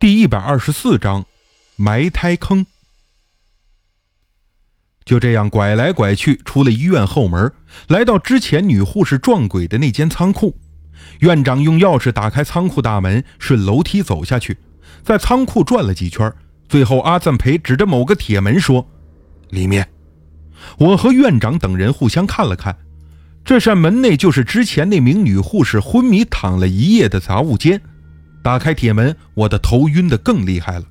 第一百二十四章，埋胎坑。就这样拐来拐去，出了医院后门，来到之前女护士撞鬼的那间仓库。院长用钥匙打开仓库大门，顺楼梯走下去，在仓库转了几圈，最后阿赞培指着某个铁门说：“里面。”我和院长等人互相看了看，这扇门内就是之前那名女护士昏迷躺了一夜的杂物间。打开铁门，我的头晕得更厉害了。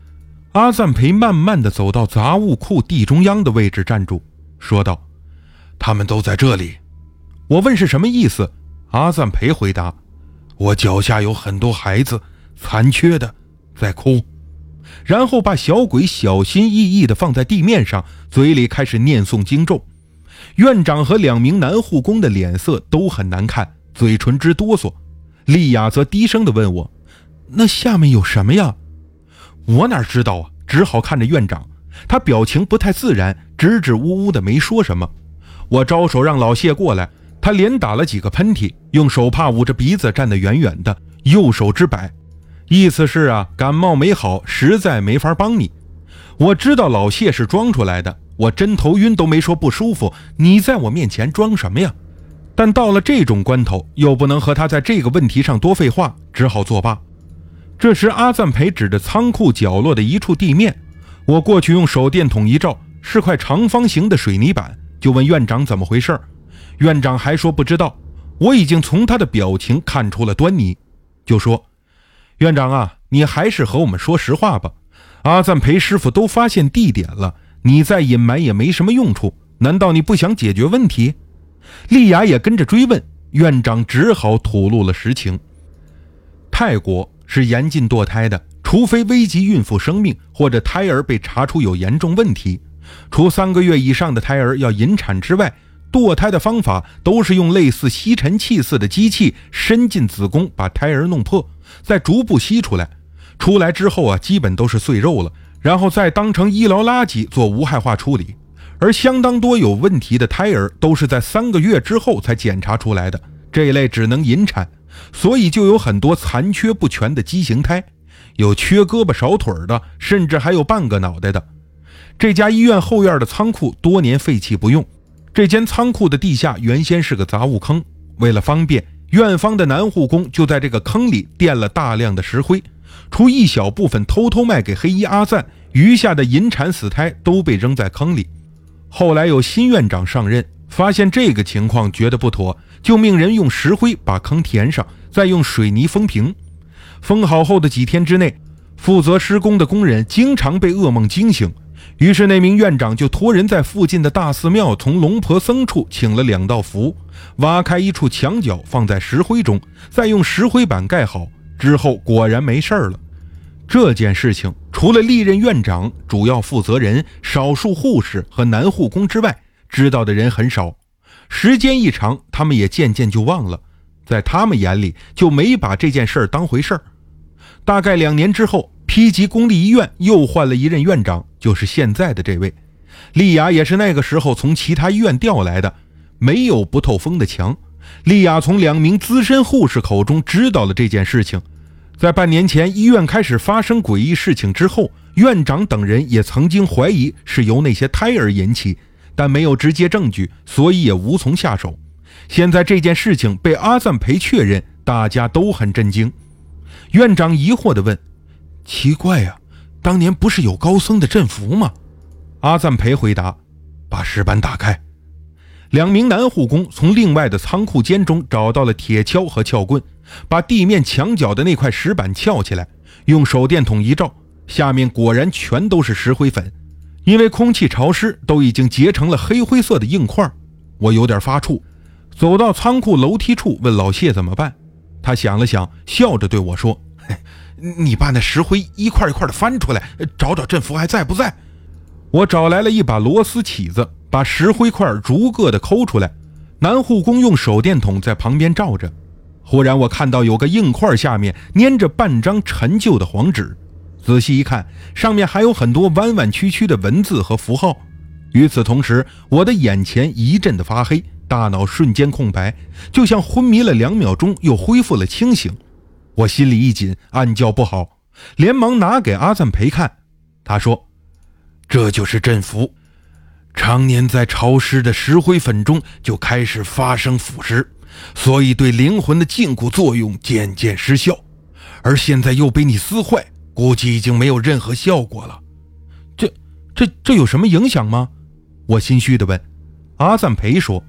阿赞培慢慢地走到杂物库地中央的位置，站住，说道：“他们都在这里。”我问是什么意思，阿赞培回答：“我脚下有很多孩子，残缺的，在哭。”然后把小鬼小心翼翼地放在地面上，嘴里开始念诵经咒。院长和两名男护工的脸色都很难看，嘴唇直哆嗦。丽亚则低声地问我。那下面有什么呀？我哪知道啊！只好看着院长，他表情不太自然，支支吾吾的没说什么。我招手让老谢过来，他连打了几个喷嚏，用手帕捂着鼻子，站得远远的，右手之摆，意思是啊，感冒没好，实在没法帮你。我知道老谢是装出来的，我真头晕都没说不舒服，你在我面前装什么呀？但到了这种关头，又不能和他在这个问题上多废话，只好作罢。这时，阿赞培指着仓库角落的一处地面，我过去用手电筒一照，是块长方形的水泥板，就问院长怎么回事院长还说不知道。我已经从他的表情看出了端倪，就说：“院长啊，你还是和我们说实话吧。阿赞培师傅都发现地点了，你再隐瞒也没什么用处。难道你不想解决问题？”丽雅也跟着追问，院长只好吐露了实情：泰国。是严禁堕胎的，除非危及孕妇生命或者胎儿被查出有严重问题。除三个月以上的胎儿要引产之外，堕胎的方法都是用类似吸尘器似的机器伸进子宫，把胎儿弄破，再逐步吸出来。出来之后啊，基本都是碎肉了，然后再当成医疗垃圾做无害化处理。而相当多有问题的胎儿都是在三个月之后才检查出来的，这一类只能引产。所以就有很多残缺不全的畸形胎，有缺胳膊少腿的，甚至还有半个脑袋的。这家医院后院的仓库多年废弃不用，这间仓库的地下原先是个杂物坑，为了方便，院方的男护工就在这个坑里垫了大量的石灰，除一小部分偷偷卖给黑衣阿赞，余下的引产死胎都被扔在坑里。后来有新院长上任。发现这个情况觉得不妥，就命人用石灰把坑填上，再用水泥封平。封好后的几天之内，负责施工的工人经常被噩梦惊醒。于是那名院长就托人在附近的大寺庙从龙婆僧处请了两道符，挖开一处墙角放在石灰中，再用石灰板盖好。之后果然没事儿了。这件事情除了历任院长、主要负责人、少数护士和男护工之外，知道的人很少，时间一长，他们也渐渐就忘了，在他们眼里就没把这件事儿当回事儿。大概两年之后，披吉公立医院又换了一任院长，就是现在的这位。丽雅也是那个时候从其他医院调来的，没有不透风的墙。丽雅从两名资深护士口中知道了这件事情。在半年前医院开始发生诡异事情之后，院长等人也曾经怀疑是由那些胎儿引起。但没有直接证据，所以也无从下手。现在这件事情被阿赞培确认，大家都很震惊。院长疑惑地问：“奇怪呀，当年不是有高僧的阵符吗？”阿赞培回答：“把石板打开。”两名男护工从另外的仓库间中找到了铁锹和撬棍，把地面墙角的那块石板撬起来，用手电筒一照，下面果然全都是石灰粉。因为空气潮湿，都已经结成了黑灰色的硬块，我有点发怵。走到仓库楼梯处，问老谢怎么办。他想了想，笑着对我说：“，你把那石灰一块一块的翻出来，找找阵符还在不在。”我找来了一把螺丝起子，把石灰块逐个的抠出来。男护工用手电筒在旁边照着。忽然，我看到有个硬块下面粘着半张陈旧的黄纸。仔细一看，上面还有很多弯弯曲曲的文字和符号。与此同时，我的眼前一阵的发黑，大脑瞬间空白，就像昏迷了两秒钟又恢复了清醒。我心里一紧，暗叫不好。连忙拿给阿赞培看。他说：“这就是阵符，常年在潮湿的石灰粉中就开始发生腐蚀，所以对灵魂的禁锢作用渐渐失效。而现在又被你撕坏，估计已经没有任何效果了。这、这、这有什么影响吗？”我心虚地问。阿赞培说：“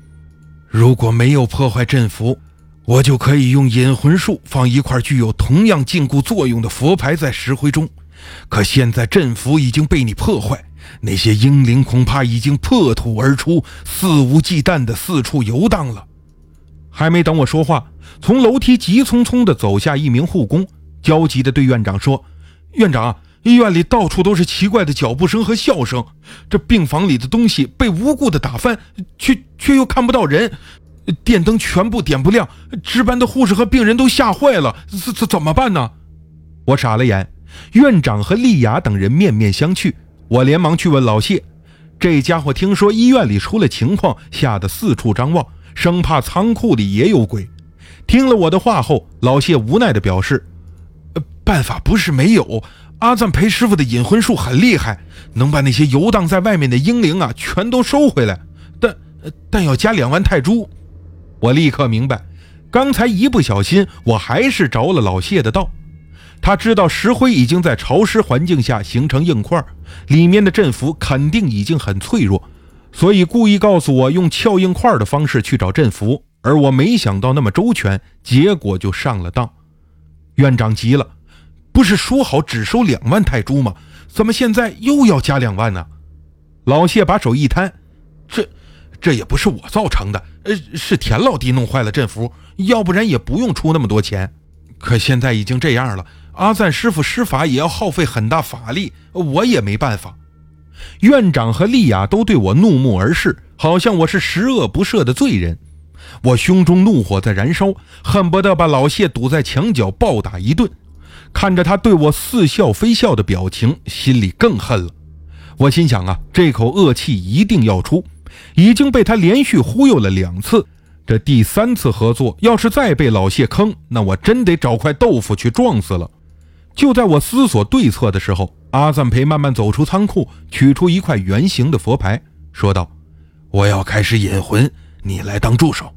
如果没有破坏阵符。”我就可以用引魂术放一块具有同样禁锢作用的佛牌在石灰中，可现在阵符已经被你破坏，那些英灵恐怕已经破土而出，肆无忌惮地四处游荡了。还没等我说话，从楼梯急匆匆地走下一名护工，焦急地对院长说：“院长，医院里到处都是奇怪的脚步声和笑声，这病房里的东西被无故的打翻，却却又看不到人。”电灯全部点不亮，值班的护士和病人都吓坏了，怎怎怎么办呢？我傻了眼，院长和丽雅等人面面相觑。我连忙去问老谢，这家伙听说医院里出了情况，吓得四处张望，生怕仓库里也有鬼。听了我的话后，老谢无奈地表示：“办法不是没有，阿赞裴师傅的引魂术很厉害，能把那些游荡在外面的英灵啊全都收回来，但但要加两万泰铢。”我立刻明白，刚才一不小心，我还是着了老谢的道。他知道石灰已经在潮湿环境下形成硬块，里面的振幅肯定已经很脆弱，所以故意告诉我用撬硬块的方式去找振幅。而我没想到那么周全，结果就上了当。院长急了：“不是说好只收两万泰铢吗？怎么现在又要加两万呢？”老谢把手一摊：“这……”这也不是我造成的，呃，是田老弟弄坏了阵符，要不然也不用出那么多钱。可现在已经这样了，阿赞师傅施法也要耗费很大法力，我也没办法。院长和丽雅都对我怒目而视，好像我是十恶不赦的罪人。我胸中怒火在燃烧，恨不得把老谢堵在墙角暴打一顿。看着他对我似笑非笑的表情，心里更恨了。我心想啊，这口恶气一定要出。已经被他连续忽悠了两次，这第三次合作要是再被老谢坑，那我真得找块豆腐去撞死了。就在我思索对策的时候，阿赞培慢慢走出仓库，取出一块圆形的佛牌，说道：“我要开始引魂，你来当助手。”